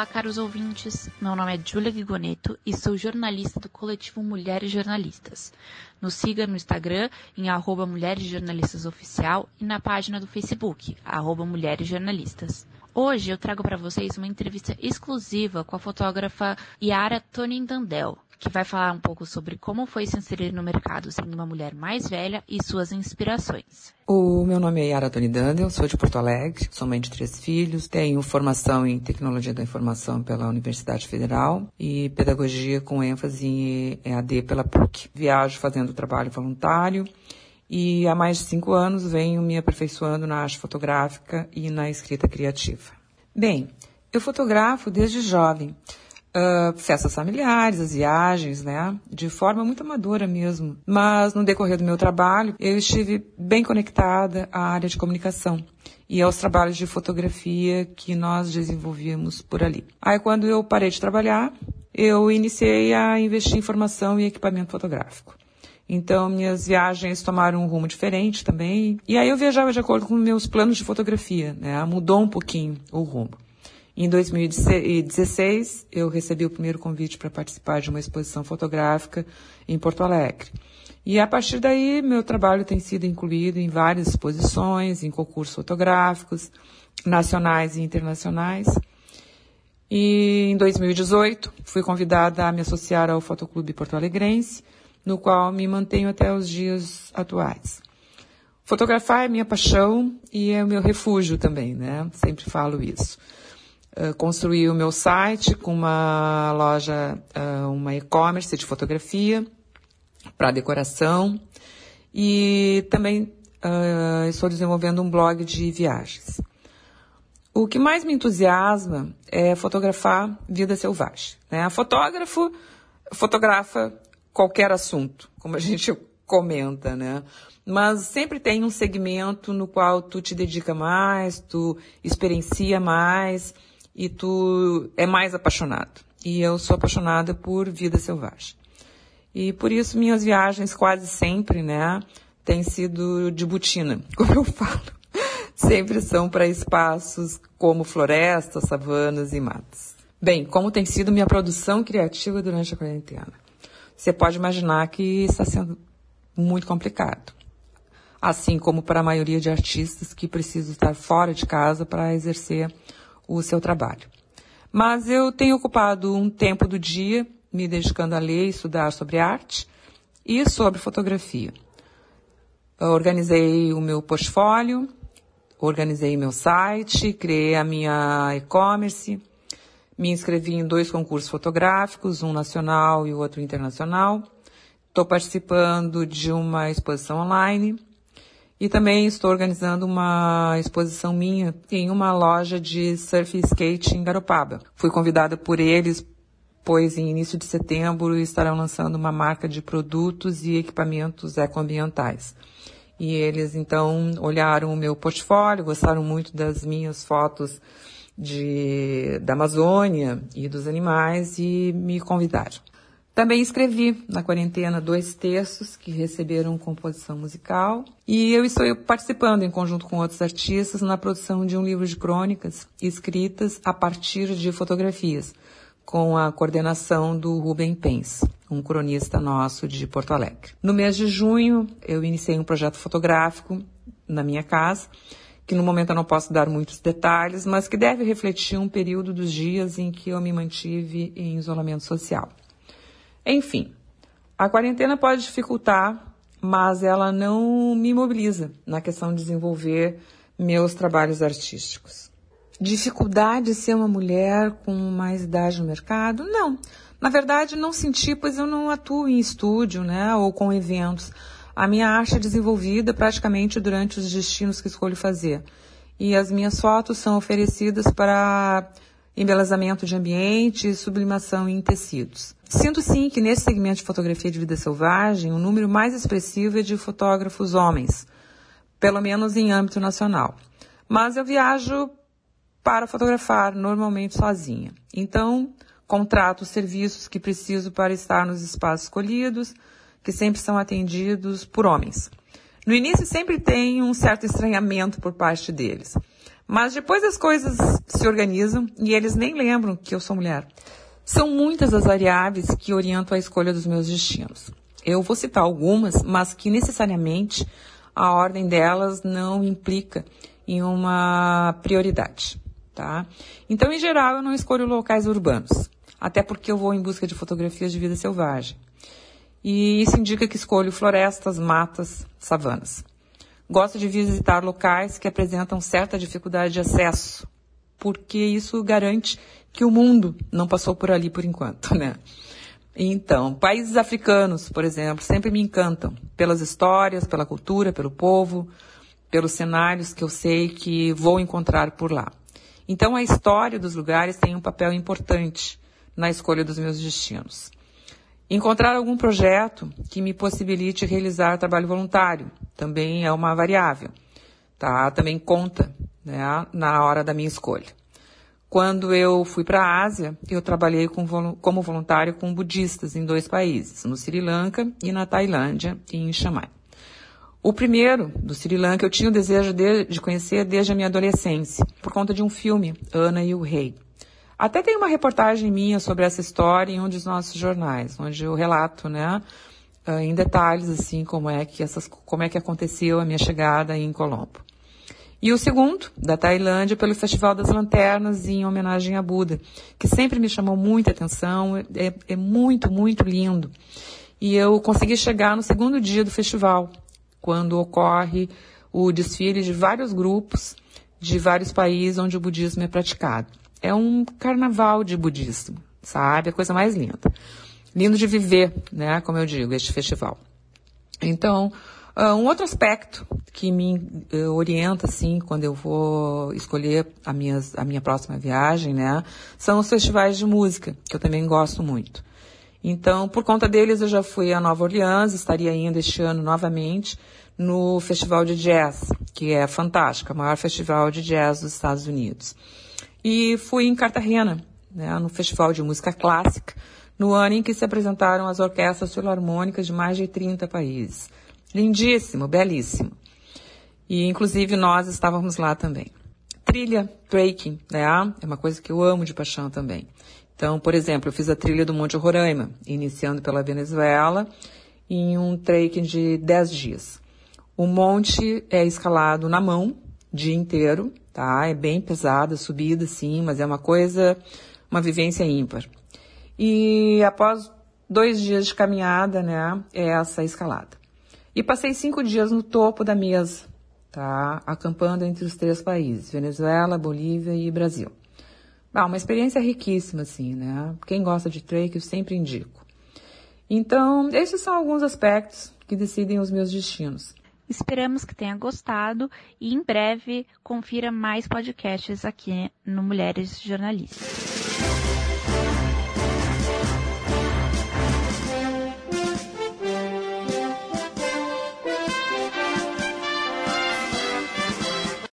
Olá, caros ouvintes. Meu nome é Julia Gigoneto e sou jornalista do coletivo Mulheres Jornalistas. Nos siga no Instagram em arroba Mulheres Jornalistas Oficial e na página do Facebook, arroba Mulheres Jornalistas. Hoje eu trago para vocês uma entrevista exclusiva com a fotógrafa Yara Tonin Dandel, que vai falar um pouco sobre como foi se inserir no mercado sendo uma mulher mais velha e suas inspirações. O meu nome é Yara Tony Dandel, sou de Porto Alegre, sou mãe de três filhos, tenho formação em tecnologia da informação pela Universidade Federal e pedagogia com ênfase em EAD pela PUC. Viajo fazendo trabalho voluntário e há mais de cinco anos venho me aperfeiçoando na arte fotográfica e na escrita criativa. Bem, eu fotografo desde jovem uh, festas familiares, as viagens, né? De forma muito amadora mesmo. Mas no decorrer do meu trabalho, eu estive bem conectada à área de comunicação e aos trabalhos de fotografia que nós desenvolvíamos por ali. Aí quando eu parei de trabalhar, eu iniciei a investir em formação e equipamento fotográfico. Então, minhas viagens tomaram um rumo diferente também. E aí eu viajava de acordo com meus planos de fotografia, né? Mudou um pouquinho o rumo. Em 2016, eu recebi o primeiro convite para participar de uma exposição fotográfica em Porto Alegre. E a partir daí, meu trabalho tem sido incluído em várias exposições, em concursos fotográficos, nacionais e internacionais. E em 2018, fui convidada a me associar ao Fotoclube Porto Alegrense, no qual me mantenho até os dias atuais. Fotografar é minha paixão e é o meu refúgio também, né? Sempre falo isso. Uh, construí o meu site com uma loja, uh, uma e-commerce de fotografia para decoração e também uh, estou desenvolvendo um blog de viagens. O que mais me entusiasma é fotografar vida selvagem. Né? Fotógrafo fotografa qualquer assunto, como a gente comenta, né? Mas sempre tem um segmento no qual tu te dedica mais, tu experiencia mais e tu é mais apaixonado. E eu sou apaixonada por vida selvagem. E por isso minhas viagens quase sempre, né, têm sido de botina, como eu falo. Sempre são para espaços como florestas, savanas e matas. Bem, como tem sido minha produção criativa durante a quarentena? Você pode imaginar que está sendo muito complicado. Assim como para a maioria de artistas que precisam estar fora de casa para exercer o seu trabalho. Mas eu tenho ocupado um tempo do dia me dedicando a ler e estudar sobre arte e sobre fotografia. Eu organizei o meu portfólio, organizei meu site, criei a minha e-commerce, me inscrevi em dois concursos fotográficos, um nacional e o outro internacional. Estou participando de uma exposição online e também estou organizando uma exposição minha em uma loja de surf e skate em Garopaba. Fui convidada por eles, pois em início de setembro estarão lançando uma marca de produtos e equipamentos ecoambientais. E eles então olharam o meu portfólio, gostaram muito das minhas fotos de, da Amazônia e dos animais e me convidaram. Também escrevi na quarentena dois textos que receberam composição musical e eu estou participando em conjunto com outros artistas na produção de um livro de crônicas escritas a partir de fotografias, com a coordenação do Rubem Pence, um cronista nosso de Porto Alegre. No mês de junho, eu iniciei um projeto fotográfico na minha casa que no momento eu não posso dar muitos detalhes, mas que deve refletir um período dos dias em que eu me mantive em isolamento social. Enfim, a quarentena pode dificultar, mas ela não me mobiliza na questão de desenvolver meus trabalhos artísticos. Dificuldade de ser uma mulher com mais idade no mercado? Não. Na verdade, não senti, pois eu não atuo em estúdio, né, ou com eventos. A minha arte é desenvolvida praticamente durante os destinos que escolho fazer. E as minhas fotos são oferecidas para embelezamento de ambiente e sublimação em tecidos. Sinto sim que nesse segmento de fotografia de vida selvagem, o número mais expressivo é de fotógrafos homens, pelo menos em âmbito nacional. Mas eu viajo para fotografar normalmente sozinha. Então, contrato os serviços que preciso para estar nos espaços escolhidos, que sempre são atendidos por homens. No início sempre tem um certo estranhamento por parte deles. Mas depois as coisas se organizam e eles nem lembram que eu sou mulher. São muitas as variáveis que orientam a escolha dos meus destinos. Eu vou citar algumas, mas que necessariamente a ordem delas não implica em uma prioridade, tá? Então, em geral, eu não escolho locais urbanos, até porque eu vou em busca de fotografias de vida selvagem. E isso indica que escolho florestas, matas, savanas. Gosto de visitar locais que apresentam certa dificuldade de acesso, porque isso garante que o mundo não passou por ali por enquanto, né? Então, países africanos, por exemplo, sempre me encantam pelas histórias, pela cultura, pelo povo, pelos cenários que eu sei que vou encontrar por lá. Então, a história dos lugares tem um papel importante na escolha dos meus destinos. Encontrar algum projeto que me possibilite realizar trabalho voluntário também é uma variável, tá? Também conta né, na hora da minha escolha. Quando eu fui para a Ásia, eu trabalhei com, como voluntário com budistas em dois países, no Sri Lanka e na Tailândia, em Chiang. O primeiro, do Sri Lanka, eu tinha o desejo de, de conhecer desde a minha adolescência, por conta de um filme, Ana e o Rei. Até tem uma reportagem minha sobre essa história em um dos nossos jornais, onde eu relato, né, ah, em detalhes, assim, como é que essas, como é que aconteceu a minha chegada em Colombo. E o segundo, da Tailândia, pelo Festival das Lanternas, em homenagem a Buda, que sempre me chamou muita atenção, é, é muito, muito lindo. E eu consegui chegar no segundo dia do festival, quando ocorre o desfile de vários grupos de vários países onde o budismo é praticado. É um carnaval de budismo, sabe? A coisa mais linda. Lindo de viver, né? Como eu digo, este festival. Então, Uh, um outro aspecto que me uh, orienta, assim, quando eu vou escolher a, minhas, a minha próxima viagem, né, são os festivais de música, que eu também gosto muito. Então, por conta deles, eu já fui a Nova Orleans, estaria indo este ano novamente no Festival de Jazz, que é fantástico, o maior festival de jazz dos Estados Unidos. E fui em Cartagena, né, no Festival de Música Clássica, no ano em que se apresentaram as orquestras filarmônicas de mais de 30 países. Lindíssimo, belíssimo. E inclusive nós estávamos lá também. Trilha, trekking, né? É uma coisa que eu amo de paixão também. Então, por exemplo, eu fiz a trilha do Monte Roraima, iniciando pela Venezuela, em um trekking de 10 dias. O monte é escalado na mão, dia inteiro, tá? É bem pesada, subida sim, mas é uma coisa, uma vivência ímpar. E após dois dias de caminhada, né, é essa escalada. E passei cinco dias no topo da mesa, tá? Acampando entre os três países, Venezuela, Bolívia e Brasil. Ah, uma experiência riquíssima, assim, né? Quem gosta de trek, eu sempre indico. Então, esses são alguns aspectos que decidem os meus destinos. Esperamos que tenha gostado e em breve confira mais podcasts aqui no Mulheres Jornalistas.